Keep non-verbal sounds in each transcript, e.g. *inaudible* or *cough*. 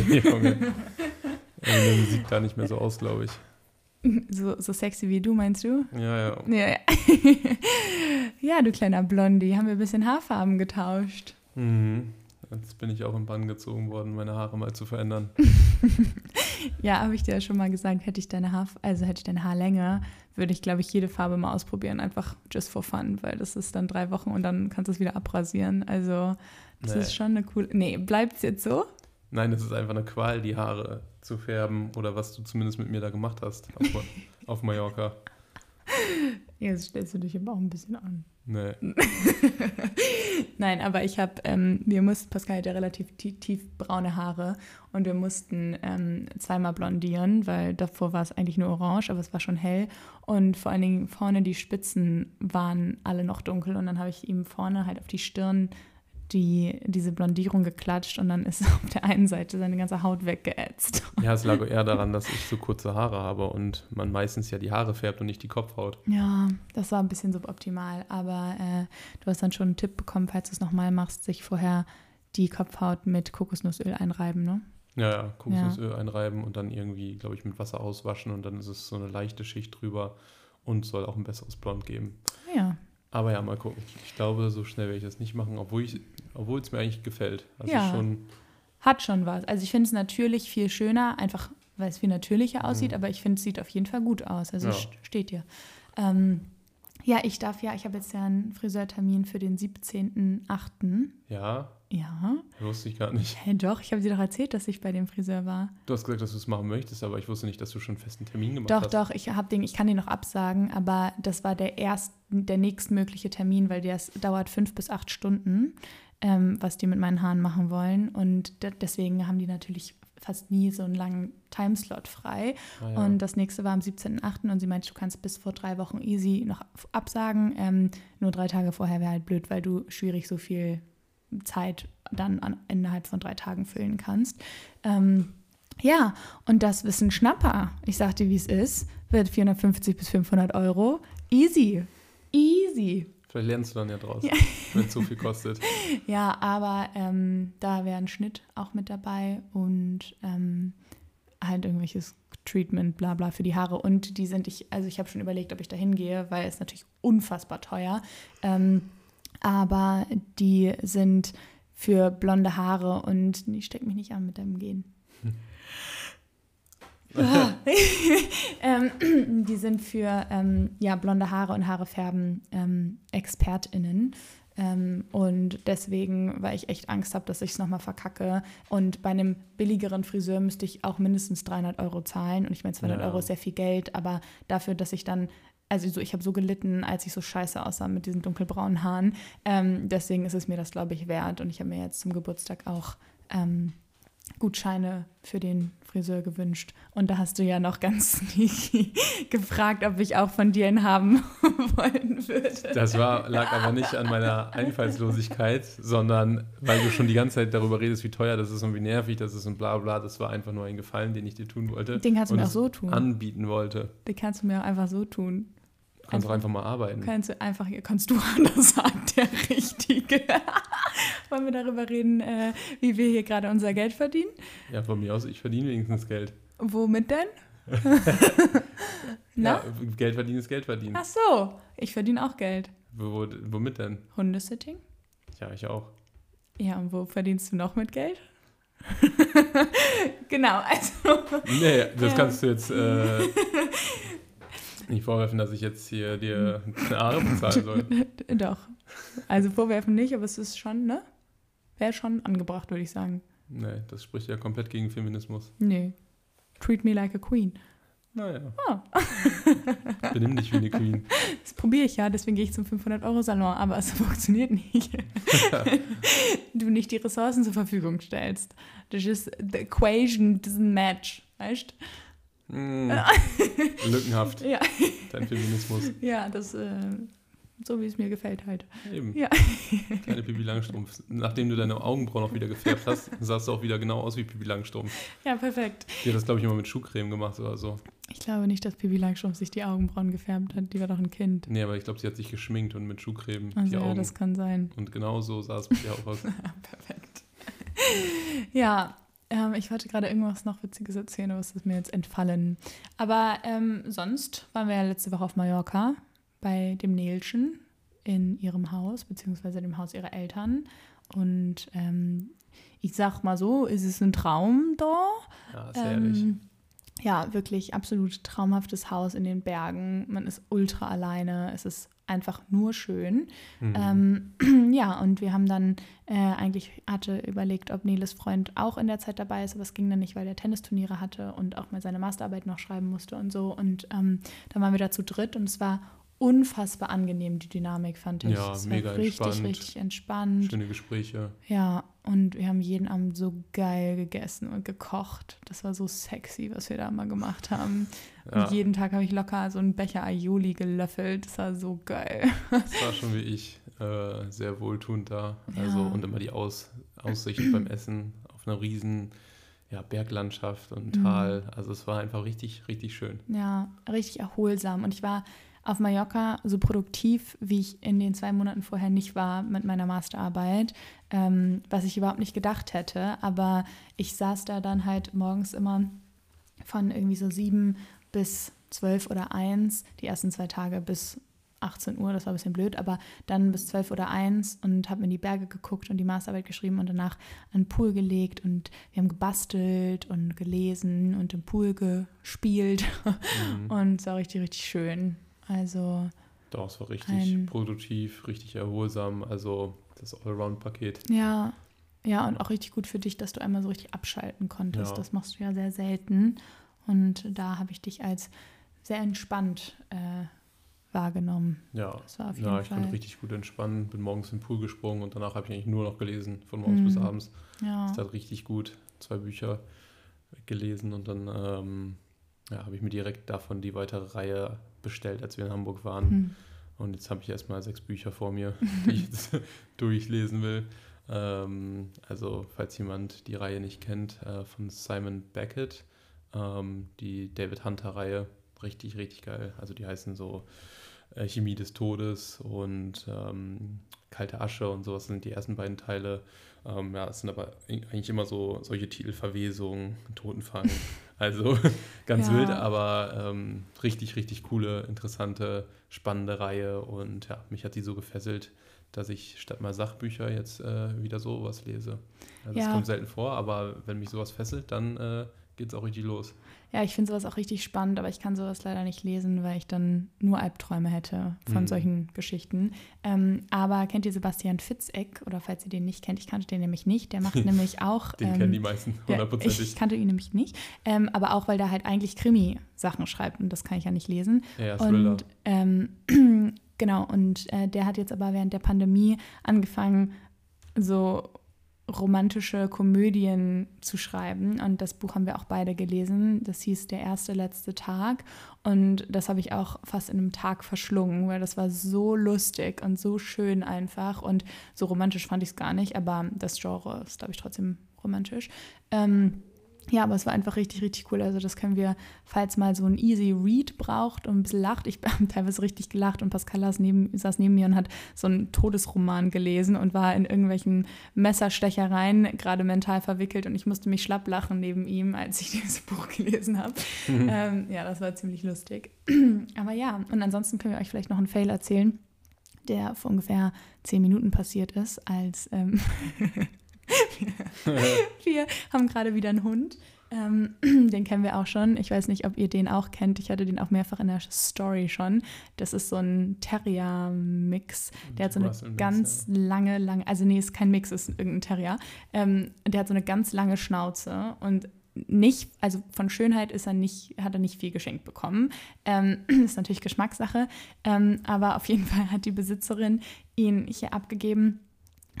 *laughs* Junge. *laughs* Eminem sieht gar nicht mehr so aus, glaube ich. So, so sexy wie du, meinst du? Ja, ja. Ja, ja. *laughs* ja, du kleiner Blondie, haben wir ein bisschen Haarfarben getauscht. Mhm. Jetzt bin ich auch im Bann gezogen worden, meine Haare mal zu verändern. Ja, habe ich dir ja schon mal gesagt, hätte ich deine Haar, also hätte ich deine Haarlänge, würde ich, glaube ich, jede Farbe mal ausprobieren, einfach just for fun, weil das ist dann drei Wochen und dann kannst du es wieder abrasieren. Also das Nee. ist schon eine coole. Nee, bleibt es jetzt so? Nein, es ist einfach eine Qual, die Haare zu färben oder was du zumindest mit mir da gemacht hast auf, *laughs* auf Mallorca. Jetzt stellst du dich aber auch ein bisschen an. Nee. *laughs* Nein, aber ich habe, ähm, wir mussten, Pascal hat ja relativ tief, tief braune Haare und wir mussten ähm, zweimal blondieren, weil davor war es eigentlich nur orange, aber es war schon hell und vor allen Dingen vorne die Spitzen waren alle noch dunkel und dann habe ich ihm vorne halt auf die Stirn die, diese Blondierung geklatscht und dann ist *laughs* auf der einen Seite seine ganze Haut weggeätzt. Ja, es lag eher daran, dass ich so kurze Haare habe und man meistens ja die Haare färbt und nicht die Kopfhaut. Ja, das war ein bisschen suboptimal, aber äh, du hast dann schon einen Tipp bekommen, falls du es nochmal machst, sich vorher die Kopfhaut mit Kokosnussöl einreiben, ne? Ja, ja, Kokosnussöl einreiben und dann irgendwie, glaube ich, mit Wasser auswaschen und dann ist es so eine leichte Schicht drüber und soll auch ein besseres Blond geben. Ja. Aber ja, mal gucken. Ich glaube, so schnell werde ich das nicht machen, obwohl ich, obwohl es mir eigentlich gefällt. Also Ja. schon, Hat schon was. Also ich finde es natürlich viel schöner, einfach weil es viel natürlicher aussieht, Mhm. aber ich finde, es sieht auf jeden Fall gut aus. Also Ja. st- steht dir. Ähm, ja, ich darf ja, ich habe jetzt ja einen Friseurtermin für den 17.08. ja, Ja. wusste ich gar nicht. Hä, doch, ich habe dir doch erzählt, dass ich bei dem Friseur war. Du hast gesagt, dass du es machen möchtest, aber ich wusste nicht, dass du schon einen festen Termin gemacht Doch, hast. doch, ich habe den, ich kann den noch absagen, aber das war der erst, der nächstmögliche Termin, weil der dauert fünf bis acht Stunden, ähm, was die mit meinen Haaren machen wollen. Und de deswegen haben die natürlich fast nie so einen langen Timeslot frei. Ah, ja. Und das nächste war am 17.08. und sie meinte, du kannst bis vor drei Wochen easy noch absagen. Ähm, nur drei Tage vorher wäre halt blöd, weil du schwierig so viel Zeit dann an, innerhalb von drei Tagen füllen kannst. Ähm, ja, und das Wissen Schnapper. Ich sagte, wie es ist, wird 450 bis 500 Euro. Easy. Easy. Vielleicht lernst du dann ja draus, Ja. wenn es so viel kostet. *laughs* Ja, aber ähm, da wäre ein Schnitt auch mit dabei und ähm, halt irgendwelches Treatment, bla bla für die Haare. Und die sind, ich, also ich habe schon überlegt, ob ich da hingehe, weil es natürlich unfassbar teuer. Ähm, aber die sind für blonde Haare und ich steck mich nicht an mit deinem Gehen. Ah. *laughs* *laughs* ähm, die sind für ähm, ja, blonde Haare und Haare färben ähm, ExpertInnen. Ähm, und deswegen, weil ich echt Angst habe, dass ich es nochmal verkacke. Und bei einem billigeren Friseur müsste ich auch mindestens 300 Euro zahlen. Und ich meine, 200 Ja. Euro ist sehr viel Geld, aber dafür, dass ich dann, also so, ich habe so gelitten, als ich so scheiße aussah mit diesen dunkelbraunen Haaren. Ähm, deswegen ist es mir das, glaube ich, wert. Und ich habe mir jetzt zum Geburtstag auch ähm, Gutscheine für den Friseur gewünscht. Und da hast du ja noch ganz *laughs* sneaky gefragt, ob ich auch von dir einen haben *laughs* wollen würde. Das war, lag aber nicht an meiner Einfallslosigkeit, sondern weil du schon die ganze Zeit darüber redest, wie teuer das ist und wie nervig das ist und bla bla. Das war einfach nur ein Gefallen, den ich dir tun wollte. Den kannst du mir auch so tun. anbieten wollte. Den kannst du mir auch einfach so tun. Du kannst auch einfach mal arbeiten. Kannst du einfach, kannst du anders sagen, der Richtige. *laughs* Wollen wir darüber reden, äh, wie wir hier gerade unser Geld verdienen? Ja, von mir aus, ich verdiene wenigstens Geld. Womit denn? *laughs* Na? Ja, Geld verdienen ist Geld verdienen. Ach so, ich verdiene auch Geld. Wo, womit denn? Hundesitting? Ja, ich auch. Ja, und wo verdienst du noch mit Geld? *laughs* genau, also. Nee, das Ja. kannst du jetzt äh, nicht vorwerfen, dass ich jetzt hier dir eine Aare bezahlen soll. *laughs* Doch. Also vorwerfen nicht, aber es ist schon, ne? Wäre schon angebracht, würde ich sagen. Nee, das spricht ja komplett gegen Feminismus. Nee. Treat me like a queen. Naja. Oh. *laughs* Benimm dich wie eine Queen. Das probiere ich ja, deswegen gehe ich zum 500-Euro-Salon, aber es *laughs* funktioniert nicht. du nicht die Ressourcen zur Verfügung stellst. Das ist, the equation doesn't match, weißt Mm, *laughs* lückenhaft, Ja, dein Feminismus. ja, das, äh, so wie es mir gefällt halt. Eben. Ja. Kleine Pippi Langstrumpf. Nachdem du deine Augenbrauen auch wieder gefärbt hast, *laughs* sahst du auch wieder genau aus wie Pippi Langstrumpf. Ja, perfekt. Die hat das, glaube ich, immer mit Schuhcreme gemacht oder so. Ich glaube nicht, dass Pippi Langstrumpf sich die Augenbrauen gefärbt hat. Die war doch ein Kind. Nee, aber ich glaube, sie hat sich geschminkt und mit Schuhcreme Also die ja, Augen. das kann sein. Und genau so sah es bei dir auch aus. *laughs* Perfekt. Ja, ähm, ich wollte gerade irgendwas noch Witziges erzählen, aber es ist mir jetzt entfallen. Aber ähm, sonst waren wir ja letzte Woche auf Mallorca bei dem Nelchen in ihrem Haus, beziehungsweise dem Haus ihrer Eltern. Und ähm, ich sag mal so, ist es ein Traum da. Ja, sehr ehrlich. Ja, wirklich absolut traumhaftes Haus in den Bergen. Man ist ultra alleine. Es ist einfach nur schön. Mhm. Ähm, *clears throat* ja, und wir haben dann äh, eigentlich hatte überlegt, ob Neles Freund auch in der Zeit dabei ist, aber es ging dann nicht, weil der Tennisturniere hatte und auch mal seine Masterarbeit noch schreiben musste und so. Und ähm, dann waren wir da zu dritt und es war unfassbar angenehm, die Dynamik, fand ich. Ja, es mega war richtig, entspannt. richtig entspannt. Schöne Gespräche. Ja, und wir haben jeden Abend so geil gegessen und gekocht. Das war so sexy, was wir da mal gemacht haben. *laughs* Ja. Und jeden Tag habe ich locker so einen Becher Aioli gelöffelt. Das war so geil. Das war schon wie ich äh, sehr wohltuend da. Also Ja. und immer die Aus, Aussicht beim Essen auf einer riesen ja, Berglandschaft und Mhm. Tal. Also es war einfach richtig, richtig schön. Ja, richtig erholsam. Und ich war auf Mallorca so produktiv, wie ich in den zwei Monaten vorher nicht war mit meiner Masterarbeit, ähm, was ich überhaupt nicht gedacht hätte. Aber ich saß da dann halt morgens immer von irgendwie so sieben bis zwölf oder eins, die ersten zwei Tage bis 18 Uhr, das war ein bisschen blöd, aber dann bis 12 oder 1 und habe in die Berge geguckt und die Masterarbeit geschrieben und danach an den Pool gelegt und wir haben gebastelt und gelesen und im Pool gespielt *laughs* Mhm. und es war richtig, richtig schön. Also, Doch, es war richtig Ein- produktiv, richtig erholsam. Also das Allround-Paket. ja, ja, und auch richtig gut für dich, dass du einmal so richtig abschalten konntest. Ja. Das machst du ja sehr selten. Und da habe ich dich als sehr entspannt äh, wahrgenommen. Ja, Das war auf jeden ja ich Fall. konnte richtig gut entspannen. Bin morgens in den Pool gesprungen und danach habe ich eigentlich nur noch gelesen, von morgens bis Mhm. abends. Ja. Das hat richtig gut. Zwei Bücher gelesen und dann ähm, ja, habe ich mir direkt davon die weitere Reihe bestellt, als wir in Hamburg waren. Hm. Und jetzt habe ich erstmal sechs Bücher vor mir, *laughs* die ich jetzt *laughs* durchlesen will. Ähm, also, falls jemand die Reihe nicht kennt, äh, von Simon Beckett, ähm, die David Hunter-Reihe, richtig, richtig geil. Also, die heißen so äh, Chemie des Todes und ähm, Kalte Asche und sowas sind die ersten beiden Teile. Ähm, ja, es sind aber eigentlich immer so solche Titel, Verwesung, Totenfang. *laughs* Also *laughs* ganz Ja. wild, aber ähm, richtig, richtig coole, interessante, spannende Reihe. Und ja, mich hat die so gefesselt, dass ich statt mal Sachbücher jetzt äh, wieder sowas lese. Also das Ja. kommt selten vor, aber wenn mich sowas fesselt, dann äh, geht es auch richtig los. Ja, ich finde sowas auch richtig spannend, aber ich kann sowas leider nicht lesen, weil ich dann nur Albträume hätte von Mhm. solchen Geschichten. Ähm, aber kennt ihr Sebastian Fitzeck? Oder falls ihr den nicht kennt, ich kannte den nämlich nicht. Der macht *laughs* nämlich auch. Den ähm, kennen die meisten ja, hundertprozentig. ich kannte ihn nämlich nicht. Ähm, aber auch, weil der halt eigentlich Krimi-Sachen schreibt und das kann ich ja nicht lesen. Ja, ja, Thriller. Und ähm, *clears throat* genau, und äh, der hat jetzt aber während der Pandemie angefangen, so romantische Komödien zu schreiben. Und das Buch haben wir auch beide gelesen. Das hieß Der erste letzte Tag. Und das habe ich auch fast in einem Tag verschlungen, weil das war so lustig und so schön einfach. Und so romantisch fand ich es gar nicht, aber das Genre ist, glaube ich, trotzdem romantisch. Ähm, ja, aber es war einfach richtig, richtig cool. Also das können wir, falls mal so ein Easy Read braucht und ein bisschen lacht. Ich *laughs* habe teilweise richtig gelacht und Pascal saß neben, saß neben mir und hat so einen Todesroman gelesen und war in irgendwelchen Messerstechereien gerade mental verwickelt und ich musste mich schlapp lachen neben ihm, als ich *laughs* dieses Buch gelesen habe. ähm, ja, das war ziemlich lustig. *clears throat* aber ja, und ansonsten können wir euch vielleicht noch einen Fail erzählen, der vor ungefähr zehn Minuten passiert ist, als ähm, *laughs* *laughs* wir haben gerade wieder einen Hund. Ähm, *clears throat* den kennen wir auch schon. Ich weiß nicht, ob ihr den auch kennt. Ich hatte den auch mehrfach in der Story schon. Das ist so ein Terrier-Mix. Der hat so eine Mix, ganz lange, lange, also nee, ist kein Mix, ist irgendein Terrier. Ähm, der hat so eine ganz lange Schnauze und nicht, also von Schönheit ist er nicht, hat er nicht viel geschenkt bekommen. Ähm, *clears throat* ist natürlich Geschmackssache. Ähm, aber auf jeden *laughs* Fall hat die Besitzerin ihn hier abgegeben.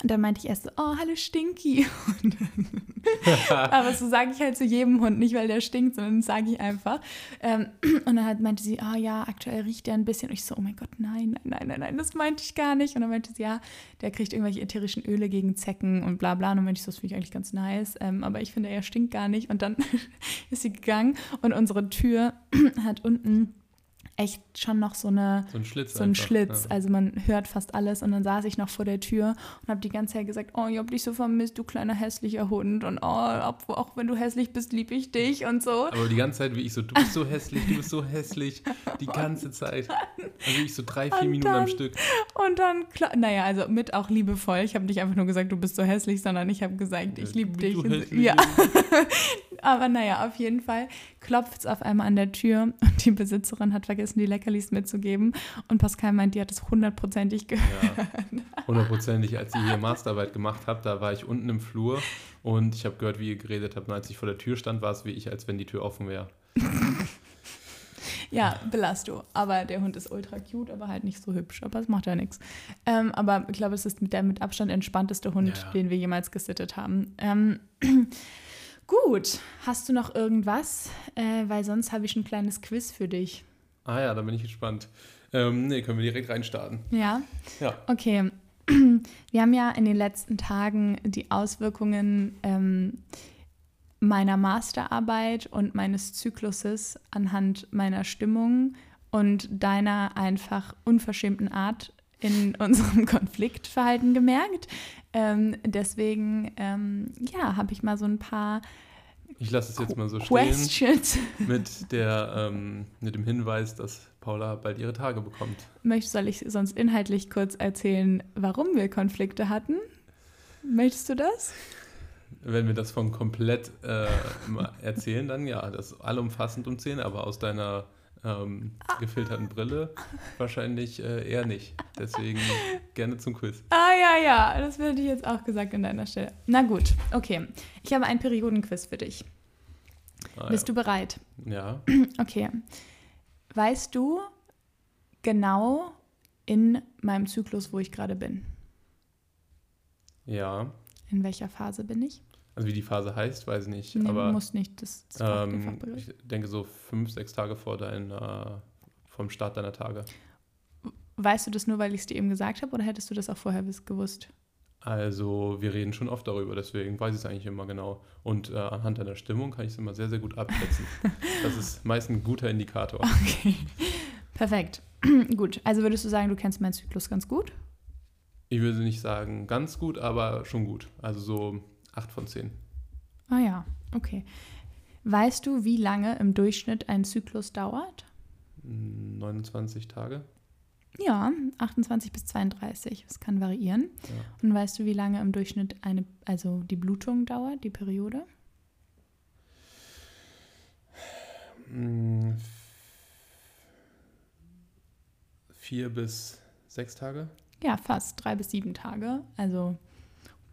Und dann meinte ich erst so, oh, hallo Stinky. *laughs* Aber so sage ich halt zu jedem Hund, nicht weil der stinkt, sondern sage ich einfach. Ähm, und dann meinte sie, ah ja, aktuell riecht der ein bisschen. Und ich so, oh mein Gott, nein, nein, nein, nein, nein, das meinte ich gar nicht. Und dann meinte sie, ja, der kriegt irgendwelche ätherischen Öle gegen Zecken und bla bla. Und dann meinte ich so, das finde ich eigentlich ganz nice. Ähm, aber ich finde, er stinkt gar nicht. Und dann *laughs* ist sie gegangen und unsere Tür *clears throat* hat unten echt schon noch so eine So ein Schlitz. so ein einfach, Schlitz. Ja. Also man hört fast alles. Und dann saß ich noch vor der Tür und habe die ganze Zeit gesagt, oh, ich hab dich so vermisst, du kleiner hässlicher Hund. Und oh, ob, auch wenn du hässlich bist, lieb ich dich und so. Aber die ganze Zeit, wie ich so, du bist so hässlich, du bist so hässlich, die ganze Zeit. Also ich so drei, vier Und Minuten am dann- Stück. Und dann, naja, also mit auch liebevoll. Ich habe nicht einfach nur gesagt, du bist so hässlich, sondern ich habe gesagt, ich liebe Du dich. Und, hässliche- ja, *laughs* aber naja, auf jeden Fall klopft es auf einmal an der Tür und die Besitzerin hat vergessen, die Leckerlis mitzugeben. Und Pascal meint, die hat es hundertprozentig gehört. Ja, hundertprozentig. Als ihr hier Masterarbeit gemacht habt, da war ich unten im Flur und ich habe gehört, wie ihr geredet habt. Und als ich vor der Tür stand, war es wie ich, als wenn die Tür offen wäre. Ja, Belasto. Aber der Hund ist ultra cute, aber halt nicht so hübsch. Aber es macht ja nichts. Ähm, aber ich glaube, es ist mit der mit Abstand entspannteste Hund, Ja. den wir jemals gesittet haben. Ähm, gut, hast du noch irgendwas? Äh, weil sonst habe ich ein kleines Quiz für dich. Ah ja, da bin ich gespannt. Ähm, nee, können wir direkt reinstarten. Ja? Ja. Okay. *clears throat* Wir haben ja in den letzten Tagen die Auswirkungen ähm, meiner Masterarbeit und meines Zykluses anhand meiner Stimmung und deiner einfach unverschämten Art in *laughs* unserem Konfliktverhalten gemerkt. Ähm, deswegen, ähm, ja, habe ich mal so ein paar Ich lasse es jetzt mal so stehen Questions. *laughs* mit, der, ähm, mit dem Hinweis, dass Paula bald ihre Tage bekommt. Möchtest, soll ich sonst inhaltlich kurz erzählen, warum wir Konflikte hatten? Möchtest du das? Wenn wir das von komplett äh, *laughs* erzählen, dann ja, das allumfassend um 10, aber aus deiner ähm, gefilterten Brille wahrscheinlich äh, eher nicht. Deswegen gerne zum Quiz. Ah ja, ja, das hätte ich jetzt auch gesagt an deiner Stelle. Na gut, okay. Ich habe einen Periodenquiz für dich. Ah, Bist du bereit? ja. *clears throat* Okay. Weißt du genau in meinem Zyklus, wo ich gerade bin? ja, ja. In welcher Phase bin ich? Also wie die Phase heißt, weiß ich nicht. Nee, aber muss nicht, das der ähm, ich denke so fünf, sechs Tage vor deiner, vom Start deiner Tage. Weißt du das nur, weil ich es dir eben gesagt habe oder hättest du das auch vorher gewusst? Also wir reden schon oft darüber, deswegen weiß ich es eigentlich immer genau. Und äh, anhand deiner Stimmung kann ich es immer sehr, sehr gut abschätzen. *laughs* das ist meist ein guter Indikator. Okay. Perfekt. *clears throat* gut, also würdest du sagen, du kennst meinen Zyklus ganz gut? Ich würde nicht sagen ganz gut, aber schon gut. Also so 8 von 10. Ah ja, okay. Weißt du, wie lange im Durchschnitt ein Zyklus dauert? 29 Tage. Ja, 28 bis 32. Das kann variieren. Ja. Und weißt du, wie lange im Durchschnitt eine, also die Blutung dauert, die Periode? F- Vier bis sechs Tage. Ja, fast drei bis sieben Tage. Also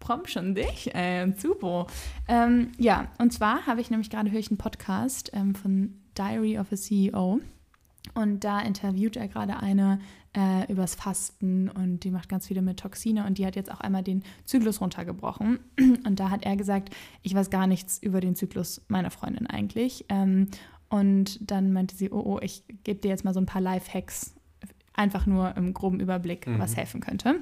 prompt schon dich. Äh, super. Ähm, ja, und zwar habe ich nämlich gerade höre ich einen Podcast ähm, von Diary of a CEO. Und da interviewt er gerade eine äh, übers Fasten und die macht ganz viele mit Toxine und die hat jetzt auch einmal den Zyklus runtergebrochen. *clears throat* Und da hat er gesagt, ich weiß gar nichts über den Zyklus meiner Freundin eigentlich. Ähm, und dann meinte sie, oh, oh, ich gebe dir jetzt mal so ein paar Life-Hacks, einfach nur im groben Überblick, Mhm. was helfen könnte.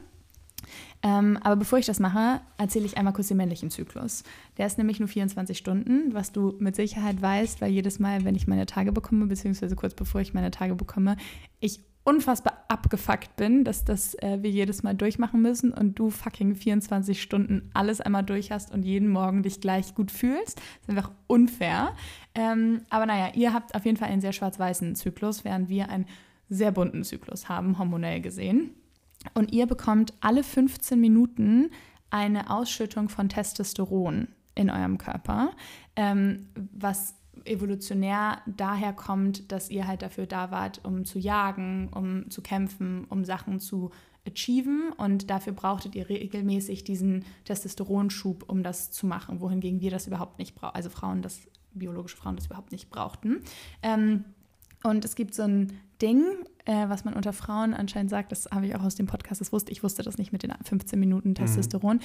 Ähm, aber bevor ich das mache, erzähle ich einmal kurz den männlichen Zyklus. Der ist nämlich nur 24 Stunden, was du mit Sicherheit weißt, weil jedes Mal, wenn ich meine Tage bekomme, beziehungsweise kurz bevor ich meine Tage bekomme, ich unfassbar abgefuckt bin, dass das äh, wir jedes Mal durchmachen müssen und du fucking 24 Stunden alles einmal durch hast und jeden Morgen dich gleich gut fühlst. Das ist einfach unfair. Ähm, aber naja, ihr habt auf jeden Fall einen sehr schwarz-weißen Zyklus, während wir einen sehr bunten Zyklus haben, hormonell gesehen. Und ihr bekommt alle 15 Minuten eine Ausschüttung von Testosteron in eurem Körper, ähm, was evolutionär daher kommt, dass ihr halt dafür da wart, um zu jagen, um zu kämpfen, um Sachen zu achieven und dafür brauchtet ihr regelmäßig diesen Testosteronschub, um das zu machen, wohingegen wir das überhaupt nicht brauchen, also Frauen das, biologische Frauen das überhaupt nicht brauchten. Ähm, und es gibt so ein Ding, äh, was man unter Frauen anscheinend sagt, das habe ich auch aus dem Podcast, das wusste ich, wusste das nicht mit den 15 Minuten Testosteron.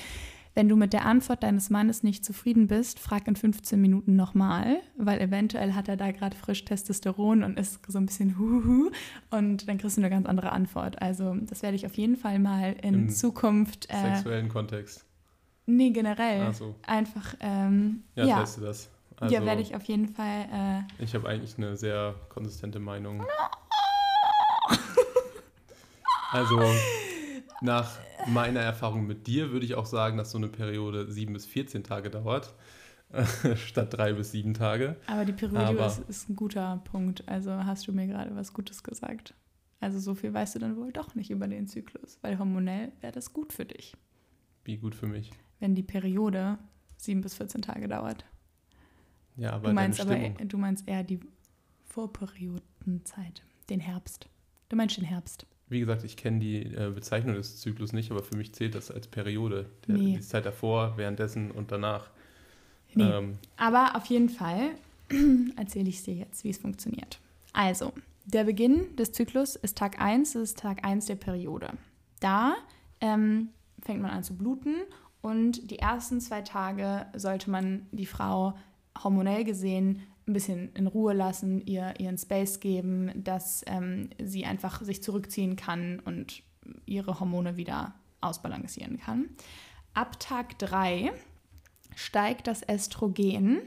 Wenn du mit der Antwort deines Mannes nicht zufrieden bist, frag in 15 Minuten nochmal, weil eventuell hat er da gerade frisch Testosteron und ist so ein bisschen huhu und dann kriegst du eine ganz andere Antwort. Also das werde ich auf jeden Fall mal in Im Zukunft, äh, Sexuellen Kontext. nee, generell, so. einfach, ähm, Ja, ja, teste das. Also, ja, werde ich auf jeden Fall, äh, ich habe eigentlich eine sehr konsistente Meinung. Also nach meiner Erfahrung mit dir würde ich auch sagen, dass so eine Periode sieben bis 14 Tage dauert, *laughs* statt drei bis sieben Tage. Aber die Periode Aber, ist, ist ein guter Punkt. Also hast du mir gerade was Gutes gesagt. Also so viel weißt du dann wohl doch nicht über den Zyklus, weil hormonell wäre das gut für dich. Wie gut für mich? Wenn die Periode sieben bis 14 Tage dauert. Ja, aber du meinst aber du meinst eher die Vorperiodenzeit, den Herbst. Du meinst den Herbst. Wie gesagt, ich kenne die äh, Bezeichnung des Zyklus nicht, aber für mich zählt das als Periode. Der, nee. Die Zeit davor, währenddessen und danach. Nee. Ähm, aber auf jeden Fall *clears throat* erzähle ich dir jetzt, wie es funktioniert. Also, der Beginn des Zyklus ist Tag 1, das ist Tag 1 der Periode. Da ähm, fängt man an zu bluten und die ersten zwei Tage sollte man die Frau hormonell gesehen ein bisschen in Ruhe lassen, ihr ihren Space geben, dass ähm, sie einfach sich zurückziehen kann und ihre Hormone wieder ausbalancieren kann. Ab Tag 3 steigt das Östrogen,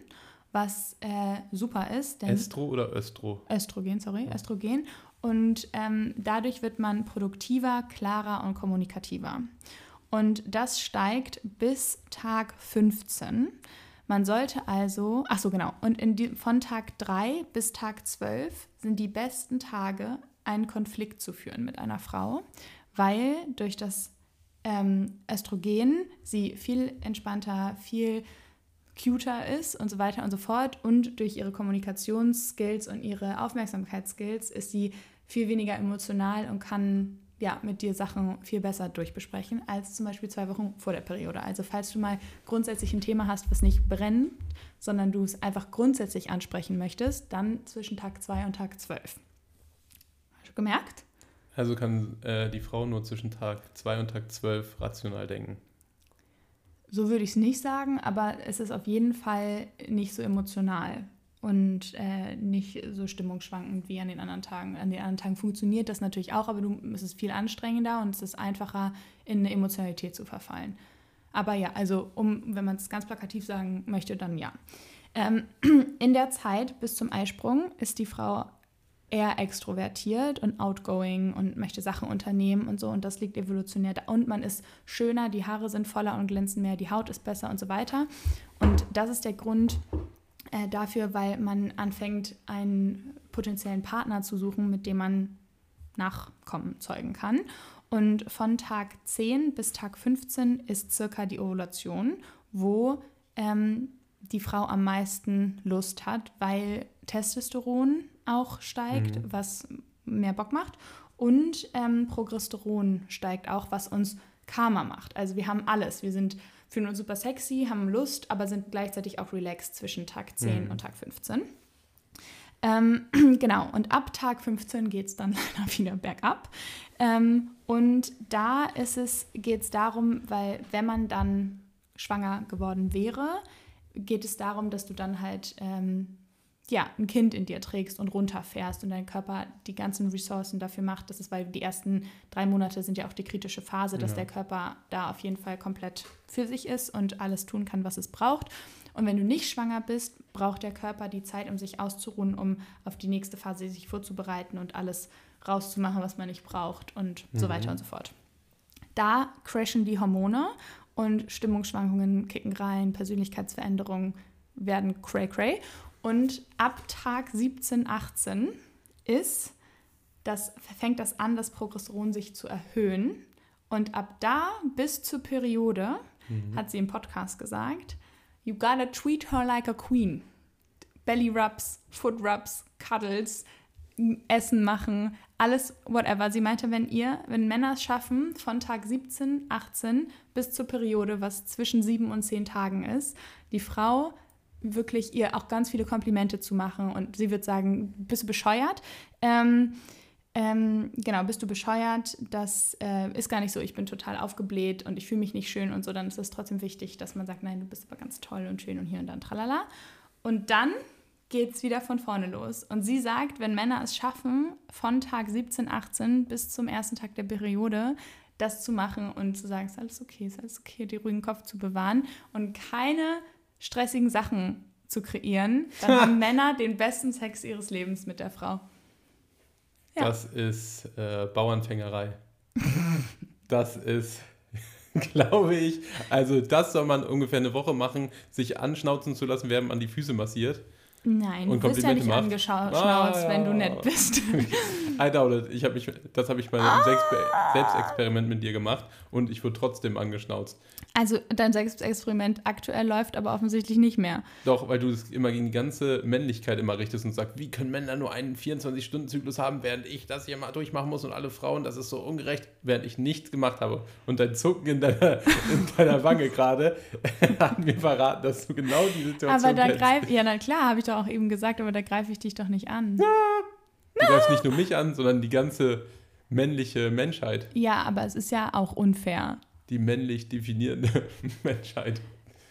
was äh, super ist. Estro oder Östro? Östrogen, sorry, Östrogen. Und ähm, dadurch wird man produktiver, klarer und kommunikativer. Und das steigt bis Tag 15. Man sollte also, ach so genau, und die, von Tag 3 bis Tag 12 sind die besten Tage, einen Konflikt zu führen mit einer Frau, weil durch das ähm, Östrogen sie viel entspannter, viel cuter ist und so weiter und so fort. Und durch ihre Kommunikationsskills und ihre Aufmerksamkeitsskills ist sie viel weniger emotional und kann ja, mit dir Sachen viel besser durchbesprechen als zum Beispiel zwei Wochen vor der Periode. Also falls du mal grundsätzlich ein Thema hast, was nicht brennt, sondern du es einfach grundsätzlich ansprechen möchtest, dann zwischen Tag 2 und Tag 12. Hast du gemerkt? Also kann äh, die Frau nur zwischen Tag 2 und Tag 12 rational denken. So würde ich es nicht sagen, aber es ist auf jeden Fall nicht so emotional und äh, nicht so stimmungsschwankend wie an den anderen Tagen. An den anderen Tagen funktioniert das natürlich auch, aber du, es ist viel anstrengender und es ist einfacher, in eine Emotionalität zu verfallen. Aber ja, also um, wenn man es ganz plakativ sagen möchte, dann ja. Ähm, *clears throat* in der Zeit bis zum Eisprung ist die Frau eher extrovertiert und outgoing und möchte Sachen unternehmen und so und das liegt evolutionär da. Und man ist schöner, die Haare sind voller und glänzen mehr, die Haut ist besser und so weiter. Und das ist der Grund, äh, dafür, weil man anfängt, einen potenziellen Partner zu suchen, mit dem man Nachkommen zeugen kann. Und von Tag 10 bis Tag 15 ist circa die Ovulation, wo ähm, die Frau am meisten Lust hat, weil Testosteron auch steigt, mhm. was mehr Bock macht. Und ähm, Progesteron steigt auch, was uns Karma macht. Also wir haben alles. Wir sind fühlen uns super sexy, haben Lust, aber sind gleichzeitig auch relaxed zwischen Tag 10 mhm. und Tag 15. Ähm, *clears throat* genau, und ab Tag 15 geht es dann *laughs* leider wieder bergab. Ähm, und da es, geht es darum, weil wenn man dann schwanger geworden wäre, geht es darum, dass du dann halt ähm, ja, ein Kind in dir trägst und runterfährst und dein Körper die ganzen Ressourcen dafür macht. Das ist, weil die ersten drei Monate sind ja auch die kritische Phase, dass ja. der Körper da auf jeden Fall komplett für sich ist und alles tun kann, was es braucht. Und wenn du nicht schwanger bist, braucht der Körper die Zeit, um sich auszuruhen, um auf die nächste Phase sich vorzubereiten und alles rauszumachen, was man nicht braucht und mhm. so weiter und so fort. Da crashen die Hormone und Stimmungsschwankungen kicken rein, Persönlichkeitsveränderungen werden cray cray und ab Tag 17, 18 ist, das, fängt das an, das Progesteron sich zu erhöhen. Und ab da bis zur Periode, mhm. hat sie im Podcast gesagt, you gotta treat her like a queen. Belly Rubs, Foot Rubs, Cuddles, Essen machen, alles, whatever. Sie meinte, wenn ihr, wenn Männer es schaffen, von Tag 17, 18 bis zur Periode, was zwischen sieben und zehn Tagen ist, die Frau wirklich ihr auch ganz viele Komplimente zu machen und sie wird sagen, bist du bescheuert? Ähm, ähm, genau, bist du bescheuert? Das äh, ist gar nicht so. Ich bin total aufgebläht und ich fühle mich nicht schön und so. Dann ist es trotzdem wichtig, dass man sagt, nein, du bist aber ganz toll und schön und hier und dann tralala. Und dann geht es wieder von vorne los. Und sie sagt, wenn Männer es schaffen, von Tag 17, 18 bis zum ersten Tag der Periode, das zu machen und zu sagen, ist alles okay, ist alles okay, den ruhigen Kopf zu bewahren und keine stressigen Sachen zu kreieren, dann haben *laughs* Männer den besten Sex ihres Lebens mit der Frau. Ja. Das ist äh, Bauernfängerei. Das ist, *laughs* glaube ich, also das soll man ungefähr eine Woche machen, sich anschnauzen zu lassen, während man die Füße massiert. Nein, Und du wirst ja nicht Komplimente angeschnauzt, Ah, wenn du nett bist. I doubt it. Ich mich, das habe ich bei einem Selbstbe- Selbstexperiment mit dir gemacht und ich wurde trotzdem angeschnauzt. Also dein Selbstexperiment aktuell läuft aber offensichtlich nicht mehr. Doch, weil du es immer gegen die ganze Männlichkeit immer richtest und sagst, wie können Männer nur einen 24-Stunden-Zyklus haben, während ich das hier mal durchmachen muss und alle Frauen, das ist so ungerecht, während ich nichts gemacht habe. Und dein Zucken in deiner, in deiner Wange gerade *laughs* hat mir verraten, dass du genau die Situation Aber da kennst. greif, ja, na klar, habe ich doch auch eben gesagt, aber da greife ich dich doch nicht an. Du greifst nicht nur mich an, sondern die ganze männliche Menschheit. Ja, aber es ist ja auch unfair. Die männlich definierende *laughs* Menschheit.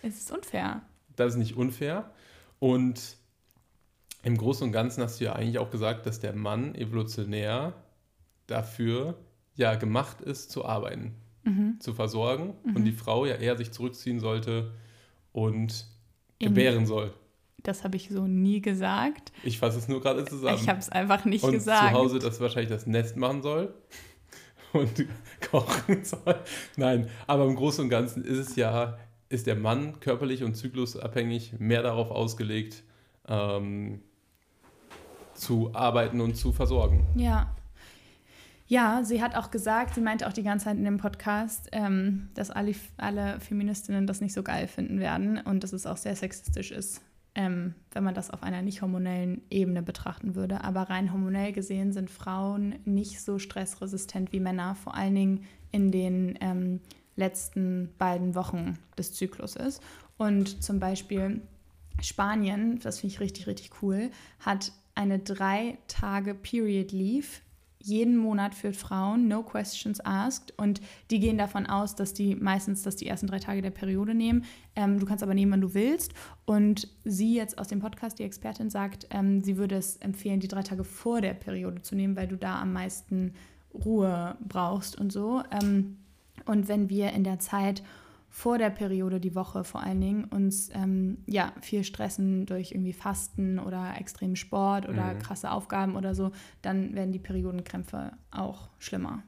Es ist unfair. Das ist nicht unfair. Und im Großen und Ganzen hast du ja eigentlich auch gesagt, dass der Mann evolutionär dafür ja gemacht ist, zu arbeiten, Mhm. zu versorgen und die Frau ja eher sich zurückziehen sollte und In- gebären soll. Das habe ich so nie gesagt. Ich fasse es nur gerade zusammen. Ich habe es einfach nicht und gesagt. zu Hause das wahrscheinlich das Nest machen soll *laughs* und *laughs* kochen soll. Nein, aber im Großen und Ganzen ist es ja, ist der Mann körperlich und zyklusabhängig mehr darauf ausgelegt, ähm, zu arbeiten und zu versorgen. Ja. Ja, sie hat auch gesagt, sie meinte auch die ganze Zeit in dem Podcast, ähm, dass alle, alle Feministinnen das nicht so geil finden werden und dass es auch sehr sexistisch ist, ähm, wenn man das auf einer nicht hormonellen Ebene betrachten würde. Aber rein hormonell gesehen sind Frauen nicht so stressresistent wie Männer, vor allen Dingen in den ähm, letzten beiden Wochen des Zykluses. Und zum Beispiel Spanien, das finde ich richtig, richtig cool, hat eine drei Tage Period Leave jeden Monat für Frauen, no questions asked. Und die gehen davon aus, dass die meistens das die ersten drei Tage der Periode nehmen. Ähm, du kannst aber nehmen, wann du willst. Und sie jetzt aus dem Podcast, die Expertin, sagt, ähm, sie würde es empfehlen, die drei Tage vor der Periode zu nehmen, weil du da am meisten Ruhe brauchst und so. Ähm, und wenn wir in der Zeit vor der Periode, die Woche vor allen Dingen, uns ähm, ja, viel stressen durch irgendwie Fasten oder extremen Sport oder Mhm. krasse Aufgaben oder so, dann werden die Periodenkrämpfe auch schlimmer.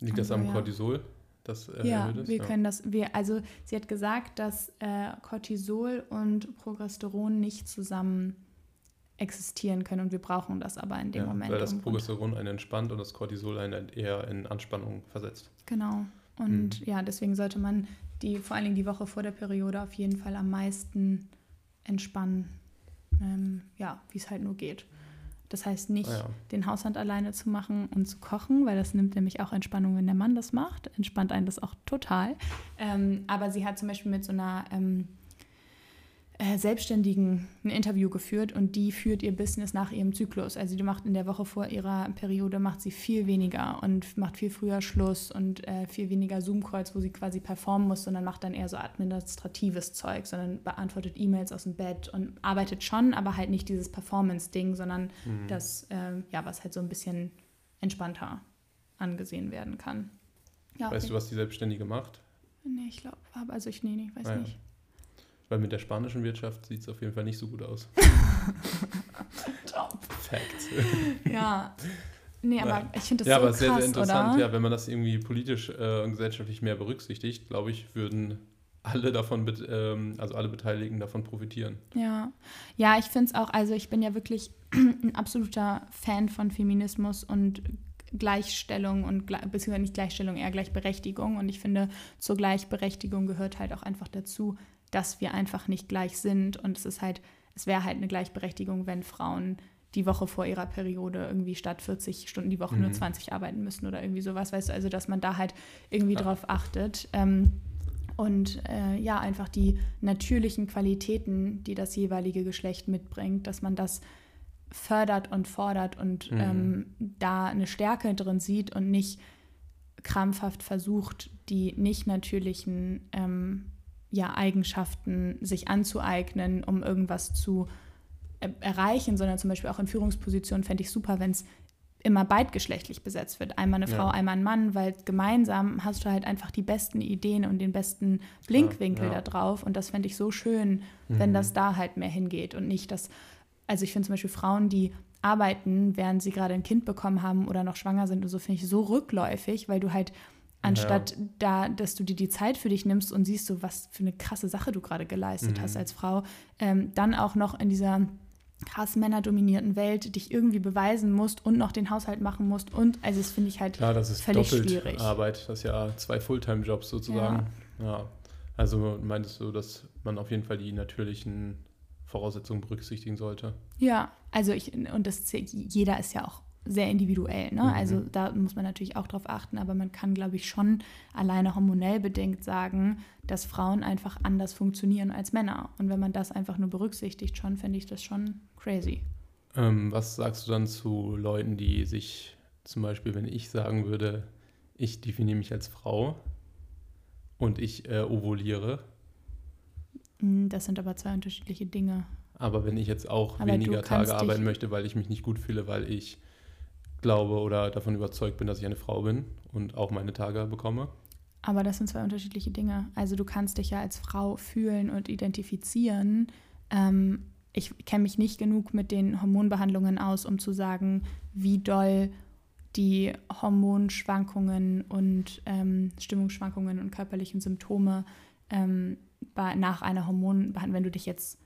Liegt das Also, am ja. Cortisol? Das äh, ja, ist? wir können das, wir, also sie hat gesagt, dass äh, Cortisol und Progesteron nicht zusammen existieren können und wir brauchen das aber in dem ja, Moment. Weil das Progesteron einen entspannt und das Cortisol einen eher in Anspannung versetzt. Genau. Und ja, deswegen sollte man die, vor allen Dingen die Woche vor der Periode auf jeden Fall am meisten entspannen. Ähm, ja, wie es halt nur geht. Das heißt nicht, Ah ja. den Haushalt alleine zu machen und zu kochen, weil das nimmt nämlich auch Entspannung, wenn der Mann das macht. Entspannt einen das auch total. Ähm, aber sie hat zum Beispiel mit so einer ähm, äh, Selbstständigen ein Interview geführt und die führt ihr Business nach ihrem Zyklus. Also die macht in der Woche vor ihrer Periode macht sie viel weniger und macht viel früher Schluss und äh, viel weniger Zoom-Calls, wo sie quasi performen muss, sondern macht dann eher so administratives Zeug, sondern beantwortet E-Mails aus dem Bett und arbeitet schon, aber halt nicht dieses Performance-Ding, sondern Mhm. das, ähm, ja, was halt so ein bisschen entspannter angesehen werden kann. Ja, Weißt du, was die Selbstständige macht? Nee, ich glaube, also ich, nee, nee, weiß Ah ja. nicht. Weil mit der spanischen Wirtschaft sieht es auf jeden Fall nicht so gut aus. *laughs* Facts. *laughs* Ja. Nee, aber Nein. ich finde das ja, so aber krass, sehr, sehr interessant. oder? Ja, wenn man das irgendwie politisch äh, und gesellschaftlich mehr berücksichtigt, glaube ich, würden alle davon, ähm, also alle Beteiligten davon profitieren. Ja, ja ich finde es auch, also ich bin ja wirklich *clears throat* ein absoluter Fan von Feminismus und Gleichstellung und beziehungsweise nicht Gleichstellung, eher Gleichberechtigung. Und ich finde, zur Gleichberechtigung gehört halt auch einfach dazu, dass wir einfach nicht gleich sind. Und es ist halt, es wäre halt eine Gleichberechtigung, wenn Frauen die Woche vor ihrer Periode irgendwie statt 40 Stunden die Woche nur Mhm. 20 arbeiten müssen oder irgendwie sowas, weißt du, also dass man da halt irgendwie Ja. drauf achtet. Ähm, und äh, ja, einfach die natürlichen Qualitäten, die das jeweilige Geschlecht mitbringt, dass man das fördert und fordert und Mhm. ähm, da eine Stärke drin sieht und nicht krampfhaft versucht, die nicht natürlichen ähm, ja, Eigenschaften sich anzueignen, um irgendwas zu äh, erreichen, sondern zum Beispiel auch in Führungspositionen fände ich super, wenn es immer beidgeschlechtlich besetzt wird. Einmal eine Ja. Frau, einmal ein Mann, weil gemeinsam hast du halt einfach die besten Ideen und den besten Blinkwinkel ja. da drauf. Und das fände ich so schön, wenn Mhm. das da halt mehr hingeht und nicht das. Also ich finde zum Beispiel Frauen, die arbeiten, während sie gerade ein Kind bekommen haben oder noch schwanger sind und so, finde ich so rückläufig, weil du halt anstatt ja. da, dass du dir die Zeit für dich nimmst und siehst so, was für eine krasse Sache du gerade geleistet mhm. hast als Frau, ähm, dann auch noch in dieser krass männerdominierten Welt dich irgendwie beweisen musst und noch den Haushalt machen musst und also das finde ich halt Klar, das ist völlig doppelt schwierig. Arbeit, das ist ja zwei Fulltime-Jobs sozusagen. Ja. ja. Also meintest du, dass man auf jeden Fall die natürlichen Voraussetzungen berücksichtigen sollte? Ja, also ich und das jeder ist ja auch sehr individuell. Ne? Mhm. Also da muss man natürlich auch drauf achten, aber man kann, glaube ich, schon alleine hormonell bedingt sagen, dass Frauen einfach anders funktionieren als Männer. Und wenn man das einfach nur berücksichtigt, schon fände ich das schon crazy. Ähm, was sagst du dann zu Leuten, die sich zum Beispiel, wenn ich sagen würde, ich definiere mich als Frau und ich äh, ovuliere? Hm, das sind aber zwei unterschiedliche Dinge. Aber wenn ich jetzt auch aber weniger Tage arbeiten möchte, weil ich mich nicht gut fühle, weil ich glaube oder davon überzeugt bin, dass ich eine Frau bin und auch meine Tage bekomme. Aber das sind zwei unterschiedliche Dinge. Also du kannst dich ja als Frau fühlen und identifizieren. Ähm, ich kenne mich nicht genug mit den Hormonbehandlungen aus, um zu sagen, wie doll die Hormonschwankungen und ähm, Stimmungsschwankungen und körperlichen Symptome ähm, nach einer Hormonbehandlung, wenn du dich jetzt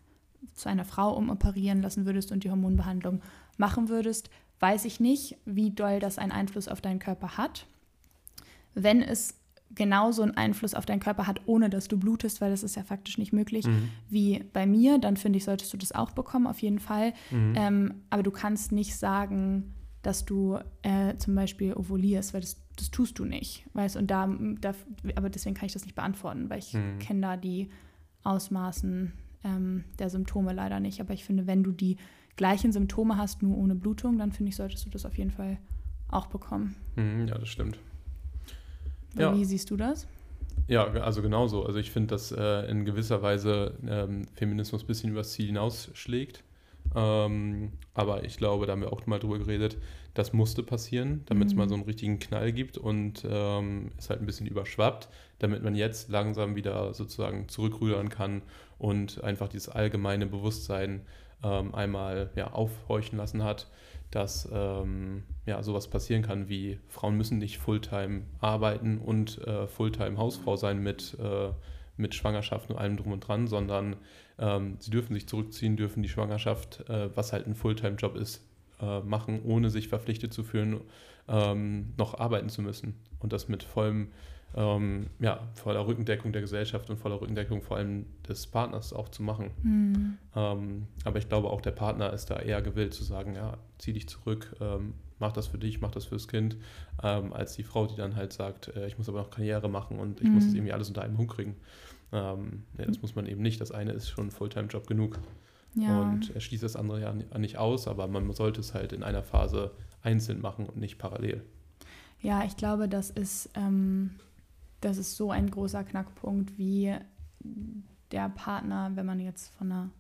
zu einer Frau umoperieren lassen würdest und die Hormonbehandlung machen würdest, weiß ich nicht, wie doll das einen Einfluss auf deinen Körper hat. Wenn es genauso einen Einfluss auf deinen Körper hat, ohne dass du blutest, weil das ist ja faktisch nicht möglich, mhm. wie bei mir, dann finde ich, solltest du das auch bekommen, auf jeden Fall. Mhm. Ähm, aber du kannst nicht sagen, dass du äh, zum Beispiel ovulierst, weil das, das tust du nicht. Weißt und da, da, aber deswegen kann ich das nicht beantworten, weil ich mhm. kenne da die Ausmaßen ähm, der Symptome leider nicht. Aber ich finde, wenn du die gleichen Symptome hast, nur ohne Blutung, dann finde ich, solltest du das auf jeden Fall auch bekommen. Mhm, ja, das stimmt. Ja. Wie siehst du das? Ja, also genauso. Also ich finde, dass äh, in gewisser Weise ähm, Feminismus ein bisschen übers Ziel hinausschlägt. Ähm, aber ich glaube, da haben wir auch mal drüber geredet, das musste passieren, damit es mal mhm. so einen richtigen Knall gibt und ähm, es halt ein bisschen überschwappt, damit man jetzt langsam wieder sozusagen zurückrudern kann und einfach dieses allgemeine Bewusstsein ähm, einmal ja, aufhorchen lassen hat, dass ähm, ja, sowas passieren kann wie Frauen müssen nicht Fulltime arbeiten und äh, Fulltime Hausfrau sein mit, äh, mit Schwangerschaft und allem drum und dran, sondern ähm, sie dürfen sich zurückziehen, dürfen die Schwangerschaft, äh, was halt ein Fulltime-Job ist, äh, machen, ohne sich verpflichtet zu fühlen, ähm, noch arbeiten zu müssen. Und das mit vollem ähm, ja, voller Rückendeckung der Gesellschaft und voller Rückendeckung vor allem des Partners auch zu machen. Mhm. Ähm, aber ich glaube auch der Partner ist da eher gewillt zu sagen, ja, zieh dich zurück, ähm, mach das für dich, mach das fürs Kind, ähm, als die Frau, die dann halt sagt, äh, ich muss aber noch Karriere machen und ich mhm. muss das irgendwie alles unter einem Hut kriegen. Ähm, ja, das muss man eben nicht. Das eine ist schon ein Fulltime-Job genug. Ja. Und er schließt das andere ja nicht aus, aber man sollte es halt in einer Phase einzeln machen und nicht parallel. Ja, ich glaube, das ist ähm, das ist so ein großer Knackpunkt, wie der Partner, wenn man jetzt von einer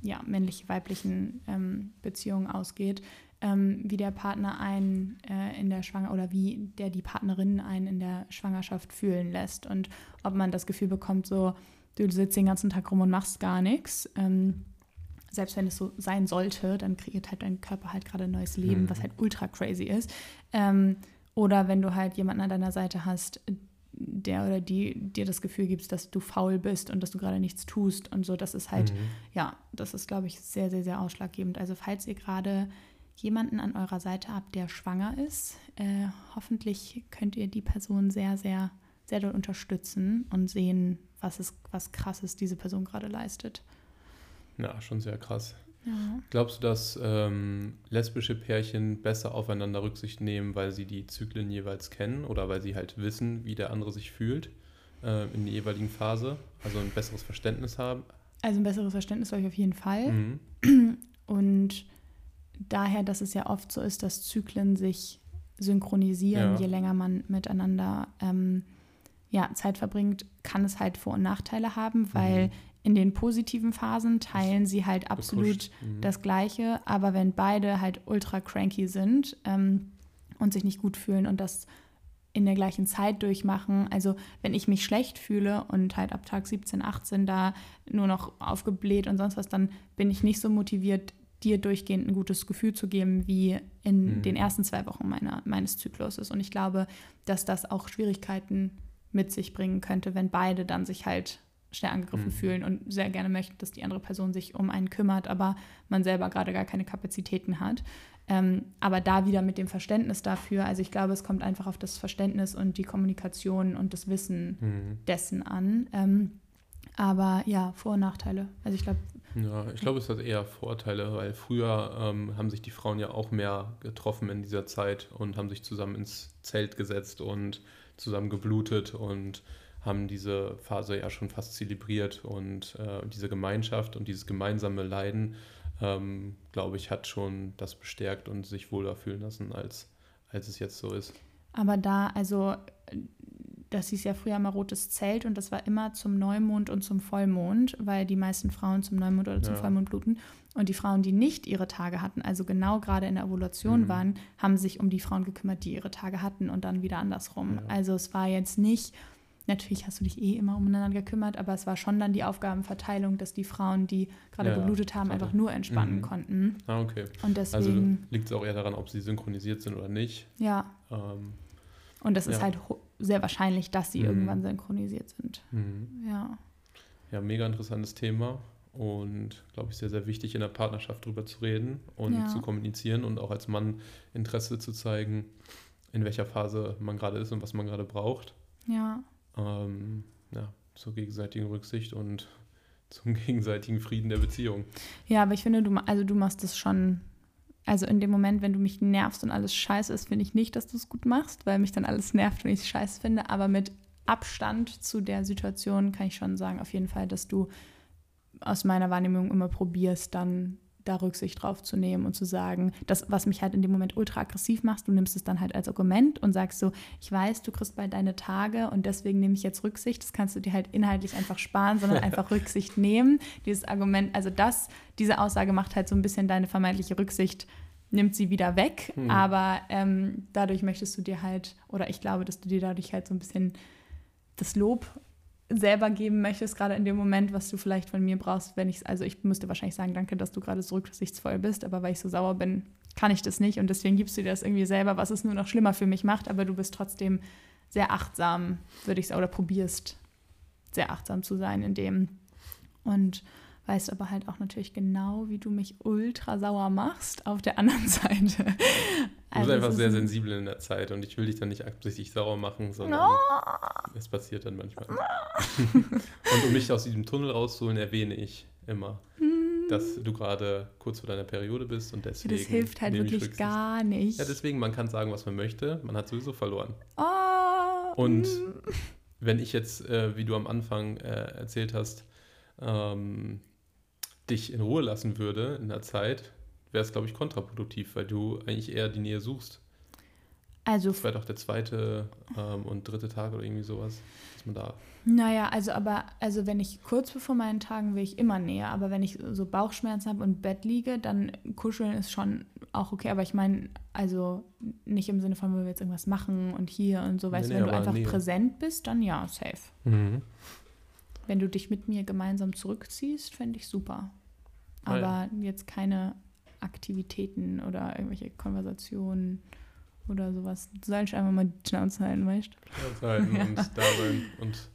ja, männlich-weiblichen ähm, Beziehung ausgeht, ähm, wie der Partner einen äh, in der Schwangerschaft oder wie der die Partnerin einen in der Schwangerschaft fühlen lässt und ob man das Gefühl bekommt, so du sitzt den ganzen Tag rum und machst gar nichts. Ähm, selbst wenn es so sein sollte, dann kreiert halt dein Körper halt gerade ein neues Leben, mhm. was halt ultra crazy ist. Ähm, oder wenn du halt jemanden an deiner Seite hast, der oder die dir das Gefühl gibt, dass du faul bist und dass du gerade nichts tust und so, das ist halt, mhm. ja, das ist, glaube ich, sehr, sehr, sehr ausschlaggebend. Also falls ihr gerade jemanden an eurer Seite habt, der schwanger ist, äh, hoffentlich könnt ihr die Person sehr, sehr, sehr doll unterstützen und sehen, was ist, was krasses diese Person gerade leistet. Ja, schon sehr krass. Ja. Glaubst du, dass ähm, lesbische Pärchen besser aufeinander Rücksicht nehmen, weil sie die Zyklen jeweils kennen oder weil sie halt wissen, wie der andere sich fühlt äh, in der jeweiligen Phase? Also ein besseres Verständnis haben? Also ein besseres Verständnis habe ich auf jeden Fall. Mhm. *clears throat* Und daher, dass es ja oft so ist, dass Zyklen sich synchronisieren, ja. je länger man miteinander ähm, ja, Zeit verbringt, kann es halt Vor- und Nachteile haben, weil mhm in den positiven Phasen teilen sie halt absolut mhm. das Gleiche, aber wenn beide halt ultra cranky sind ähm, und sich nicht gut fühlen und das in der gleichen Zeit durchmachen, also wenn ich mich schlecht fühle und halt ab Tag 17, 18 da nur noch aufgebläht und sonst was, dann bin ich nicht so motiviert, dir durchgehend ein gutes Gefühl zu geben, wie in Mhm. den ersten zwei Wochen meiner, meines Zykluses. Und ich glaube, dass das auch Schwierigkeiten mit sich bringen könnte, wenn beide dann sich halt schnell angegriffen Mhm. fühlen und sehr gerne möchten, dass die andere Person sich um einen kümmert, aber man selber gerade gar keine Kapazitäten hat. Ähm, aber da wieder mit dem Verständnis dafür, also ich glaube, es kommt einfach auf das Verständnis und die Kommunikation und das Wissen Mhm. dessen an. Ähm, aber ja, Vor- und Nachteile. Also ich glaube, Ja, ich glaube, es hat eher Vorteile, weil früher ähm, haben sich die Frauen ja auch mehr getroffen in dieser Zeit und haben sich zusammen ins Zelt gesetzt und zusammen geblutet und haben diese Phase ja schon fast zelebriert und äh, diese Gemeinschaft und dieses gemeinsame Leiden, ähm, glaube ich, hat schon das bestärkt und sich wohler fühlen lassen, als, als es jetzt so ist. aber da, also das hieß ja früher mal rotes Zelt und das war immer zum Neumond und zum Vollmond, weil die meisten Frauen zum Neumond oder zum Ja. Vollmond bluten. Und die Frauen, die nicht ihre Tage hatten, also genau gerade in der Ovulation Mhm. waren, haben sich um die Frauen gekümmert, die ihre Tage hatten und dann wieder andersrum. Ja. Also es war jetzt nicht, natürlich hast du dich eh immer umeinander gekümmert, aber es war schon dann die Aufgabenverteilung, dass die Frauen, die gerade Ja, geblutet haben, einfach nur entspannen Mhm. konnten. Ah, okay. Und Also deswegen, liegt es auch eher daran, ob sie synchronisiert sind oder nicht. ja, Ähm, und das ist Ja. halt ho- sehr wahrscheinlich, dass sie Mhm. irgendwann synchronisiert sind. mhm. Ja. Ja, mega interessantes Thema und glaube ich sehr, sehr wichtig in der Partnerschaft drüber zu reden und Ja. zu kommunizieren und auch als Mann Interesse zu zeigen, in welcher Phase man gerade ist und was man gerade braucht. Ja, Ähm, ja, zur gegenseitigen Rücksicht und zum *laughs* gegenseitigen Frieden der Beziehung. ja, aber ich finde, du, also du machst das schon. Also in dem Moment, wenn du mich nervst und alles scheiße ist, finde ich nicht, dass du es gut machst, weil mich dann alles *laughs* nervt und ich es scheiße finde. Aber mit Abstand zu der Situation kann ich schon sagen, auf jeden Fall, dass du aus meiner Wahrnehmung immer probierst, dann da Rücksicht drauf zu nehmen und zu sagen, das, was mich halt in dem Moment ultra aggressiv macht, du nimmst es dann halt als Argument und sagst so, ich weiß, du kriegst bald deine Tage und deswegen nehme ich jetzt Rücksicht. Das kannst du dir halt inhaltlich einfach sparen, sondern *laughs* einfach Rücksicht nehmen. Dieses Argument, also das, diese Aussage macht halt so ein bisschen deine vermeintliche Rücksicht, nimmt sie wieder weg, Hm. aber ähm, dadurch möchtest du dir halt, oder ich glaube, dass du dir dadurch halt so ein bisschen das Lob selber geben möchtest, gerade in dem Moment, was du vielleicht von mir brauchst, wenn ich, also ich müsste wahrscheinlich sagen, danke, dass du gerade so rücksichtsvoll bist, aber weil ich so sauer bin, kann ich das nicht und deswegen gibst du dir das irgendwie selber, was es nur noch schlimmer für mich macht, aber du bist trotzdem sehr achtsam, würde ich sagen, oder probierst sehr achtsam zu sein in dem. Und weißt aber halt auch natürlich genau, wie du mich ultra sauer machst auf der anderen *laughs* Seite. Du bist Also einfach sehr sensibel in der Zeit und ich will dich dann nicht absichtlich sauer machen, sondern No. es passiert dann manchmal. *laughs* und um mich aus diesem Tunnel rauszuholen, erwähne ich immer, dass du gerade kurz vor deiner Periode bist und deswegen. Das hilft halt wirklich Rücksicht. gar nicht. Ja, deswegen, man kann sagen, was man möchte, man hat sowieso verloren. Oh, Und mm. wenn ich jetzt, äh, wie du am Anfang äh, erzählt hast, ähm, dich in Ruhe lassen würde in der Zeit, wäre es, glaube ich, kontraproduktiv, weil du eigentlich eher die Nähe suchst. also, Das wäre doch der zweite ähm, und dritte Tag oder irgendwie sowas, dass man da. naja, also aber, also wenn ich kurz bevor meinen Tagen will ich immer näher, aber wenn ich so Bauchschmerzen habe und Bett liege, dann kuscheln ist schon auch okay, aber ich meine, also nicht im Sinne von, wenn wir jetzt irgendwas machen und hier und so, weißt Nee, du, nee, wenn du aber einfach Nähe. präsent bist, dann ja, safe. Wenn du dich mit mir gemeinsam zurückziehst, fände ich super. Ah, ja. Aber jetzt keine Aktivitäten oder irgendwelche Konversationen oder sowas. Du sollst einfach mal die Schnauze halten, weißt Schnauze halten *laughs* Ja. und da sein und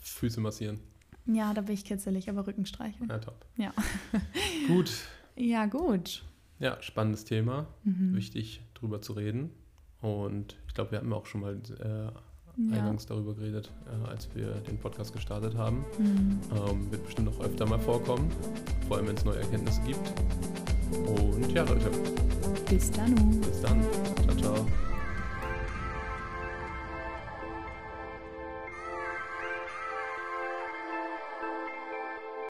Füße massieren. du? Ja, da bin ich kitzelig, aber Rücken streicheln. Ja, top. Ja. *laughs* Gut. Ja, gut. Ja, spannendes Thema. Mhm. Wichtig, drüber zu reden. Und ich glaube, wir hatten auch schon mal äh, Ja. eingangs darüber geredet, äh, als wir den Podcast gestartet haben. Mhm. Ähm, wird bestimmt noch öfter mal vorkommen, vor allem wenn es neue Erkenntnisse gibt. Und ja, Leute, Bis dann. bis dann. Ciao, ciao.